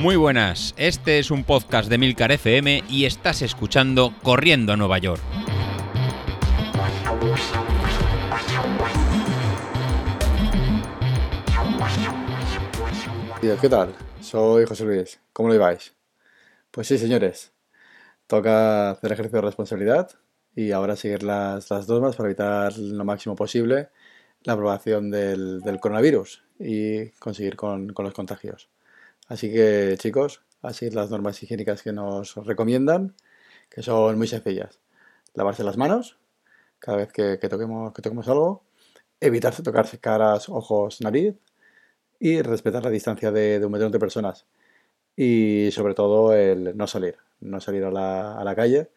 Muy buenas, este es un podcast de Milcar FM y estás escuchando Corriendo a Nueva York. ¿Qué tal? Soy José Luis. ¿Cómo lo lleváis? Pues sí, señores. Toca hacer ejercicio de responsabilidad y ahora seguir las, las normas para evitar lo máximo posible la propagación del, coronavirus y conseguir con, con, los contagios. Así que, chicos, a seguir las normas higiénicas que nos recomiendan, que son muy sencillas. Lavarse las manos cada vez que, toquemos, que toquemos algo, evitarse tocarse caras, ojos, nariz y respetar la distancia de, un metro entre personas. Y sobre todo el no salir, no salir a la, a la calle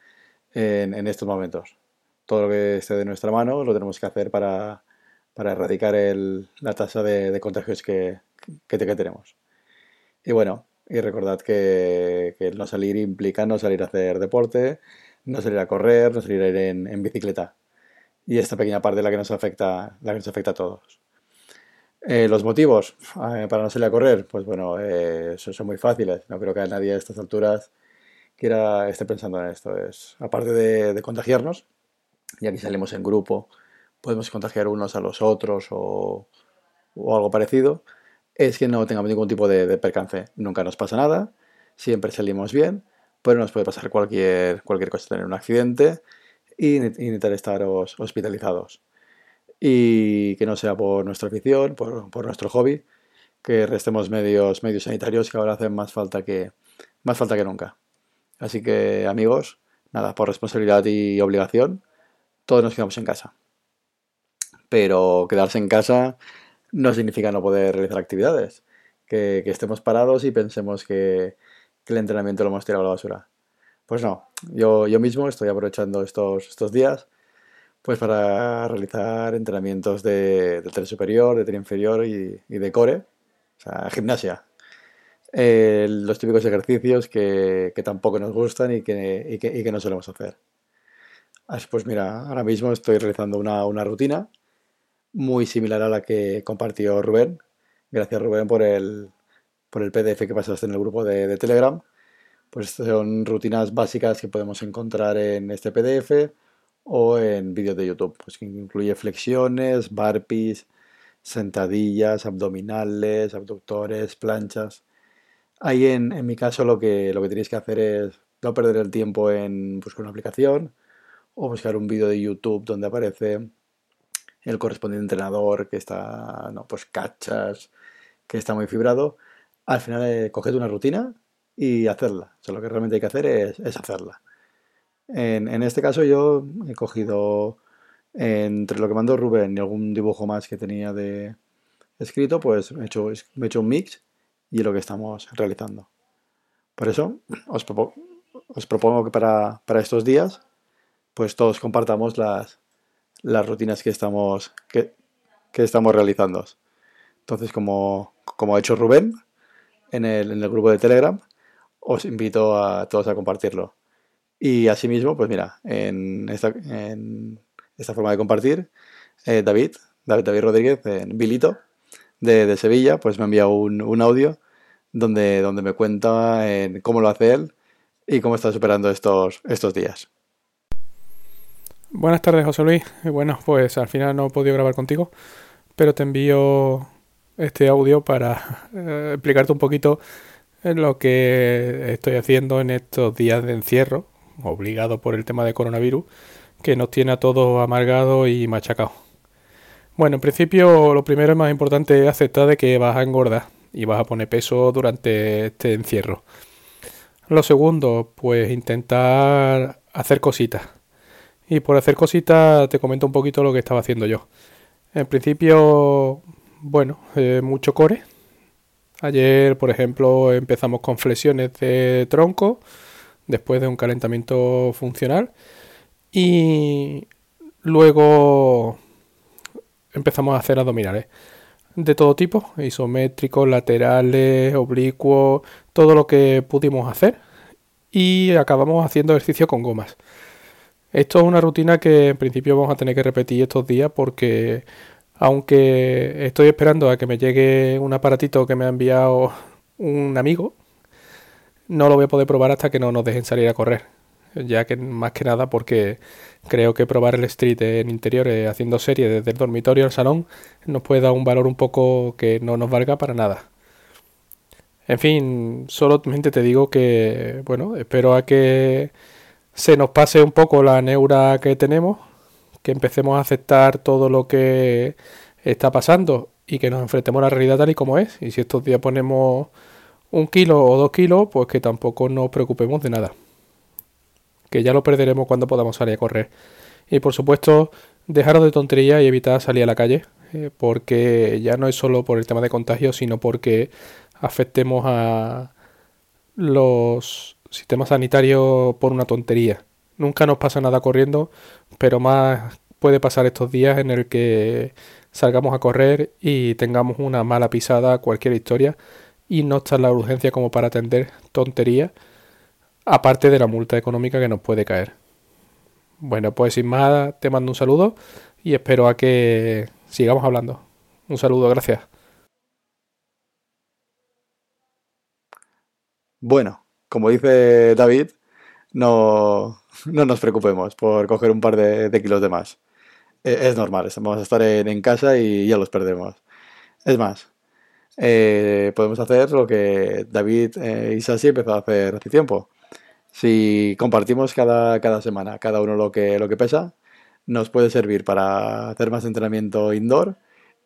en, estos momentos. Todo lo que esté de nuestra mano lo tenemos que hacer para, erradicar la tasa de, contagios que, que, tenemos. Y bueno, y recordad que, no salir implica no salir a hacer deporte, no salir a correr, no salir a ir en, bicicleta. Y esta pequeña parte es la que nos afecta, la que nos afecta a todos. Eh, los motivos eh, para no salir a correr, pues bueno, eh, son, muy fáciles. No creo que a nadie a estas alturas quiera esté pensando en esto. Es, aparte de, contagiarnos, ya que salimos en grupo, podemos contagiar unos a los otros o, algo parecido, es que no tengamos ningún tipo de, percance. Nunca nos pasa nada, siempre salimos bien, pero nos puede pasar cualquier, cualquier cosa, tener un accidente y, necesitar estar hospitalizados. Y que no sea por nuestra afición, por, por nuestro hobby, que restemos medios, medios sanitarios que ahora hacen más falta que, más falta que nunca. Así que amigos, nada, por responsabilidad y obligación, todos nos quedamos en casa. Pero quedarse en casa no significa no poder realizar actividades. Que, estemos parados y pensemos que, el entrenamiento lo hemos tirado a la basura. Pues no, yo, yo mismo estoy aprovechando estos, estos días pues para realizar entrenamientos de, de superior, de tren inferior y, y de core, o sea, gimnasia, eh, los típicos ejercicios que, tampoco nos gustan y que, que, no solemos hacer. pues mira, ahora mismo estoy realizando una, rutina muy similar a la que compartió Rubén. Gracias Rubén por el, por el PDF que pasaste en el grupo de, Telegram. Pues son rutinas básicas que podemos encontrar en este PDF o en vídeos de YouTube, pues que incluye flexiones, burpees, sentadillas, abdominales, abductores, planchas. Ahí en, mi caso lo que, lo que tenéis que hacer es no perder el tiempo en buscar una aplicación o buscar un vídeo de YouTube donde aparece el correspondiente entrenador que está, no, pues cachas, que está muy fibrado. Al final eh, coged una rutina y hacerla. O sea, lo que realmente hay que hacer es, hacerla. En, en, este caso yo he cogido entre lo que mandó Rubén y algún dibujo más que tenía de escrito, pues he hecho, he hecho un mix y lo que estamos realizando. Por eso os, propongo que para, estos días pues todos compartamos las, las rutinas que estamos, que, estamos realizando. Entonces, como, como ha hecho Rubén en el, en el, grupo de Telegram, os invito a todos a compartirlo. Y asimismo, pues mira, en esta, en esta forma de compartir, eh, David, David, David Rodríguez, en Bilito, de, Sevilla, pues me envía un, un audio donde, donde me cuenta en cómo lo hace él y cómo está superando estos, estos días. Buenas tardes, José Luis. Bueno, pues al final no he podido grabar contigo, pero te envío este audio para eh, explicarte un poquito lo que estoy haciendo en estos días de encierro, obligado por el tema de coronavirus, que nos tiene a todos amargados y machacados. Bueno, en principio lo primero y más importante es aceptar de que vas a engordar y vas a poner peso durante este encierro. Lo segundo, pues intentar hacer cositas. Y por hacer cositas te comento un poquito lo que estaba haciendo yo. En principio, bueno, eh, mucho core. Ayer, por ejemplo, empezamos con flexiones de tronco después de un calentamiento funcional. Y luego empezamos a hacer abdominales de todo tipo, isométricos, laterales, oblicuos, todo lo que pudimos hacer y acabamos haciendo ejercicio con gomas. Esto es una rutina que en principio vamos a tener que repetir estos días porque aunque estoy esperando a que me llegue un aparatito que me ha enviado un amigo no lo voy a poder probar hasta que no nos dejen salir a correr. Ya que más que nada porque creo que probar el street en interiores haciendo series desde el dormitorio al salón nos puede dar un valor un poco que no nos valga para nada. En fin, solamente te digo que, bueno, espero a que se nos pase un poco la neura que tenemos, que empecemos a aceptar todo lo que está pasando y que nos enfrentemos a la realidad tal y como es. Y si estos días ponemos un kilo o dos kilos, pues que tampoco nos preocupemos de nada. Que ya lo perderemos cuando podamos salir a correr. Y por supuesto, dejaros de tontería y evitar salir a la calle, eh, porque ya no es solo por el tema de contagio, sino porque afectemos a los sistemas sanitarios por una tontería. Nunca nos pasa nada corriendo, pero más puede pasar estos días en el que salgamos a correr y tengamos una mala pisada, cualquier historia, y no está la urgencia como para atender tonterías, aparte de la multa económica que nos puede caer. Bueno, pues sin más, te mando un saludo y espero a que sigamos hablando. Un saludo, gracias. Bueno, como dice David, no, no nos preocupemos por coger un par de, kilos de más. E, es, normal, vamos a estar en, casa y ya los perdemos. Es más, eh, podemos hacer lo que David eh, y Sassi empezó a hacer hace tiempo. Si compartimos cada, cada semana, cada uno lo que, lo que pesa, nos puede servir para hacer más entrenamiento indoor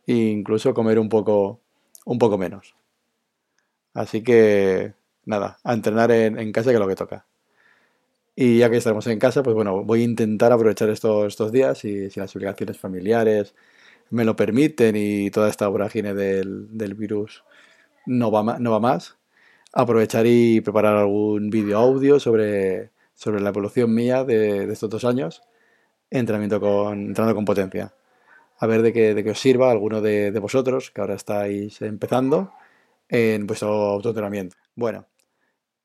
e incluso comer un poco, un poco menos. Así que nada, a entrenar en, casa que es lo que toca. Y ya que estaremos en casa, pues bueno, voy a intentar aprovechar estos, estos días y si las obligaciones familiares me lo permiten y toda esta vorágine del, virus no va, no va más, aprovechar y preparar algún vídeo audio sobre, sobre la evolución mía de, estos dos años, entrenamiento con, entrenando con potencia. A ver de qué, de qué os sirva alguno de, de vosotros que ahora estáis empezando en vuestro autoentrenamiento. Bueno,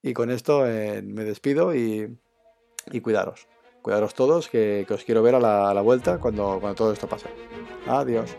y con esto eh, me despido y, cuidaros. Cuidaros todos, que, os quiero ver a la, a la vuelta cuando, cuando todo esto pase. Adiós.